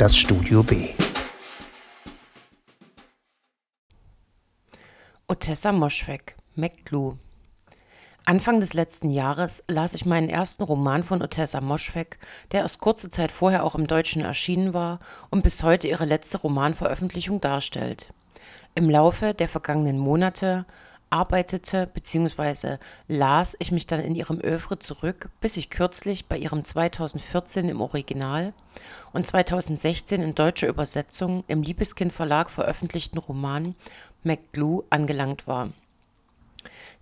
das Studio B. Otessa Moschweg, McGlue. Anfang des letzten Jahres las ich meinen ersten Roman von Otessa Moschweg, der erst kurze Zeit vorher auch im Deutschen erschienen war und bis heute ihre letzte Romanveröffentlichung darstellt. Im Laufe der vergangenen Monate arbeitete bzw. las ich mich dann in ihrem Övre zurück, bis ich kürzlich bei ihrem 2014 im Original und 2016 in deutscher Übersetzung im Liebeskind Verlag veröffentlichten Roman McGlue angelangt war.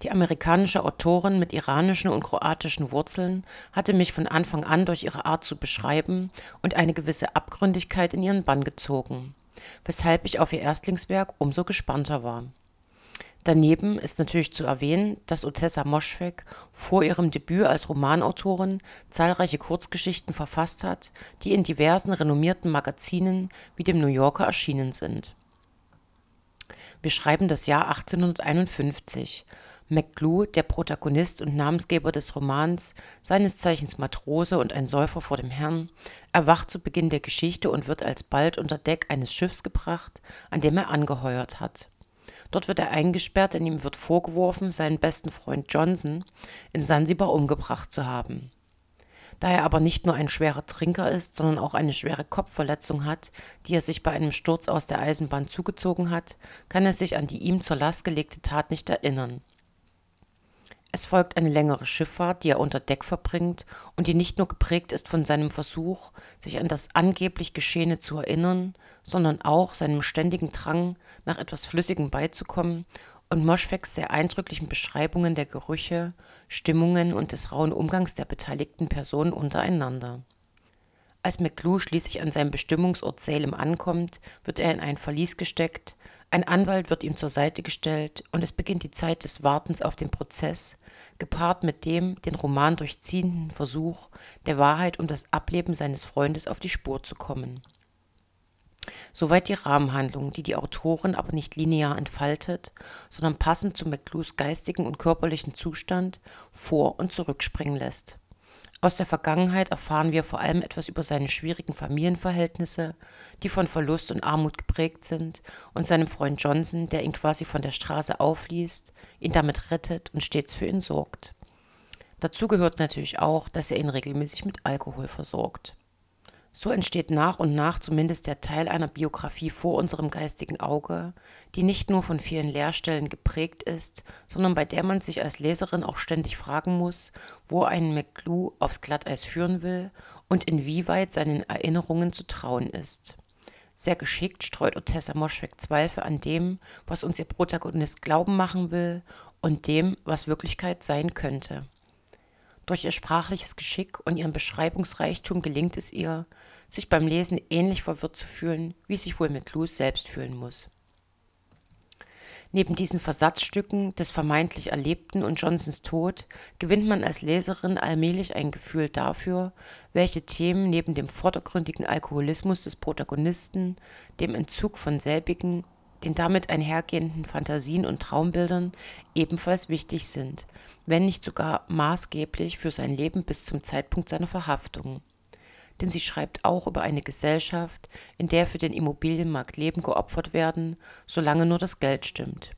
Die amerikanische Autorin mit iranischen und kroatischen Wurzeln hatte mich von Anfang an durch ihre Art zu beschreiben und eine gewisse Abgründigkeit in ihren Bann gezogen, weshalb ich auf ihr Erstlingswerk umso gespannter war Daneben ist natürlich zu erwähnen, dass Otessa Moschweg vor ihrem Debüt als Romanautorin zahlreiche Kurzgeschichten verfasst hat, die in diversen renommierten Magazinen wie dem New Yorker erschienen sind. Wir schreiben das Jahr 1851. McGlue, der Protagonist und Namensgeber des Romans, seines Zeichens Matrose und ein Säufer vor dem Herrn, erwacht zu Beginn der Geschichte und wird alsbald unter Deck eines Schiffs gebracht, an dem er angeheuert hat Dort wird er eingesperrt, denn ihm wird vorgeworfen, seinen besten Freund Johnson in Sansibar umgebracht zu haben. Da er aber nicht nur ein schwerer Trinker ist, sondern auch eine schwere Kopfverletzung hat, die er sich bei einem Sturz aus der Eisenbahn zugezogen hat, kann er sich an die ihm zur Last gelegte Tat nicht erinnern. Es folgt eine längere Schifffahrt, die er unter Deck verbringt und die nicht nur geprägt ist von seinem Versuch, sich an das angeblich Geschehene zu erinnern, sondern auch seinem ständigen Drang, nach etwas Flüssigem beizukommen und Moschwegs sehr eindrücklichen Beschreibungen der Gerüche, Stimmungen und des rauen Umgangs der beteiligten Personen untereinander. Als McClue schließlich an seinem Bestimmungsort Salem ankommt, wird er in ein Verlies gesteckt, ein Anwalt wird ihm zur Seite gestellt und es beginnt die Zeit des Wartens auf den Prozess, gepaart mit dem den Roman durchziehenden Versuch, der Wahrheit um das Ableben seines Freundes auf die Spur zu kommen. Soweit die Rahmenhandlung, die die Autorin aber nicht linear entfaltet, sondern passend zu McClues geistigen und körperlichen Zustand vor- und zurückspringen lässt. Aus der Vergangenheit erfahren wir vor allem etwas über seine schwierigen Familienverhältnisse, die von Verlust und Armut geprägt sind, und seinem Freund Johnson, der ihn quasi von der Straße aufliest, ihn damit rettet und stets für ihn sorgt. Dazu gehört natürlich auch, dass er ihn regelmäßig mit Alkohol versorgt. So entsteht nach und nach zumindest der Teil einer Biografie vor unserem geistigen Auge, die nicht nur von vielen Leerstellen geprägt ist, sondern bei der man sich als Leserin auch ständig fragen muss, wo einen McClue aufs Glatteis führen will und inwieweit seinen Erinnerungen zu trauen ist. Sehr geschickt streut Otessa Moschweg Zweifel an dem, was uns ihr Protagonist glauben machen will und dem, was Wirklichkeit sein könnte. Durch ihr sprachliches Geschick und ihren Beschreibungsreichtum gelingt es ihr, sich beim Lesen ähnlich verwirrt zu fühlen, wie sich wohl McLuhan selbst fühlen muss. Neben diesen Versatzstücken des vermeintlich Erlebten und Johnsons Tod gewinnt man als Leserin allmählich ein Gefühl dafür, welche Themen neben dem vordergründigen Alkoholismus des Protagonisten, dem Entzug von selbigen, den damit einhergehenden Fantasien und Traumbildern ebenfalls wichtig sind wenn nicht sogar maßgeblich für sein Leben bis zum Zeitpunkt seiner Verhaftung. Denn sie schreibt auch über eine Gesellschaft, in der für den Immobilienmarkt Leben geopfert werden, solange nur das Geld stimmt.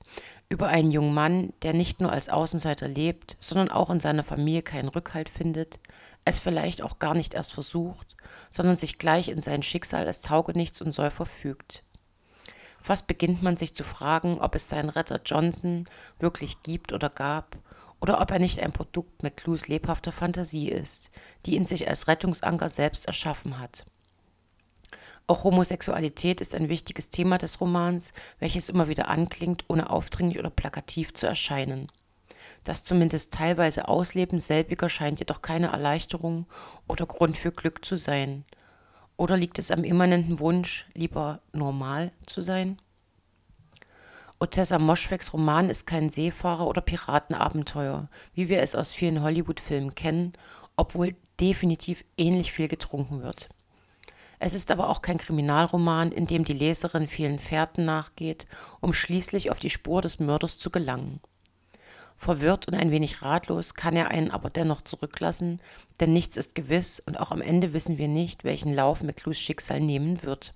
Über einen jungen Mann, der nicht nur als Außenseiter lebt, sondern auch in seiner Familie keinen Rückhalt findet, es vielleicht auch gar nicht erst versucht, sondern sich gleich in sein Schicksal als Taugenichts und Säufer fügt. Fast beginnt man sich zu fragen, ob es seinen Retter Johnson wirklich gibt oder gab oder ob er nicht ein Produkt McClues lebhafter Fantasie ist, die ihn sich als Rettungsanker selbst erschaffen hat. Auch Homosexualität ist ein wichtiges Thema des Romans, welches immer wieder anklingt, ohne aufdringlich oder plakativ zu erscheinen. Das zumindest teilweise Ausleben selbiger scheint jedoch keine Erleichterung oder Grund für Glück zu sein. Oder liegt es am immanenten Wunsch, lieber normal zu sein? Otessa Moschwegs Roman ist kein Seefahrer- oder Piratenabenteuer, wie wir es aus vielen Hollywood-Filmen kennen, obwohl definitiv ähnlich viel getrunken wird. Es ist aber auch kein Kriminalroman, in dem die Leserin vielen Fährten nachgeht, um schließlich auf die Spur des Mörders zu gelangen. Verwirrt und ein wenig ratlos kann er einen aber dennoch zurücklassen, denn nichts ist gewiss und auch am Ende wissen wir nicht, welchen Lauf McClus Schicksal nehmen wird.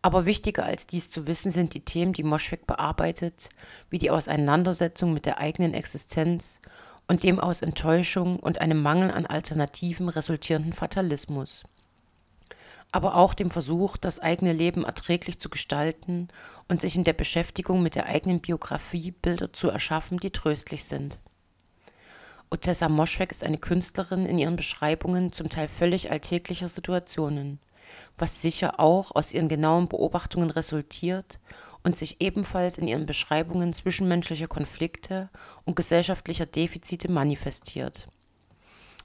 Aber wichtiger als dies zu wissen sind die Themen, die Moschweg bearbeitet, wie die Auseinandersetzung mit der eigenen Existenz und dem aus Enttäuschung und einem Mangel an Alternativen resultierenden Fatalismus. Aber auch dem Versuch, das eigene Leben erträglich zu gestalten und sich in der Beschäftigung mit der eigenen Biografie Bilder zu erschaffen, die tröstlich sind. Otessa Moschweg ist eine Künstlerin in ihren Beschreibungen zum Teil völlig alltäglicher Situationen, was sicher auch aus ihren genauen Beobachtungen resultiert und sich ebenfalls in ihren Beschreibungen zwischenmenschlicher Konflikte und gesellschaftlicher Defizite manifestiert.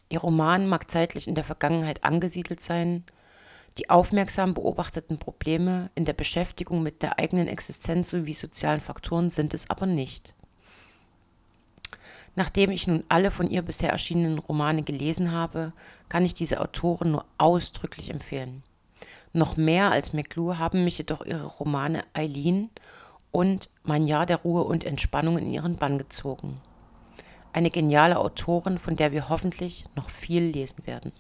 Ihr Roman mag zeitlich in der Vergangenheit angesiedelt sein, die aufmerksam beobachteten Probleme in der Beschäftigung mit der eigenen Existenz sowie sozialen Faktoren sind es aber nicht. Nachdem ich nun alle von ihr bisher erschienenen Romane gelesen habe, kann ich diese Autorin nur ausdrücklich empfehlen. Noch mehr als McClure haben mich jedoch ihre Romane Eileen und Mein Jahr der Ruhe und Entspannung in ihren Bann gezogen. Eine geniale Autorin, von der wir hoffentlich noch viel lesen werden.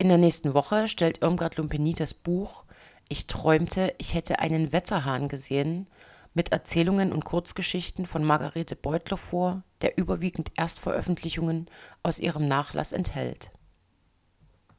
In der nächsten Woche stellt Irmgard Lumpeni das Buch Ich träumte, ich hätte einen Wetterhahn gesehen mit Erzählungen und Kurzgeschichten von Margarete Beutler vor, der überwiegend Erstveröffentlichungen aus ihrem Nachlass enthält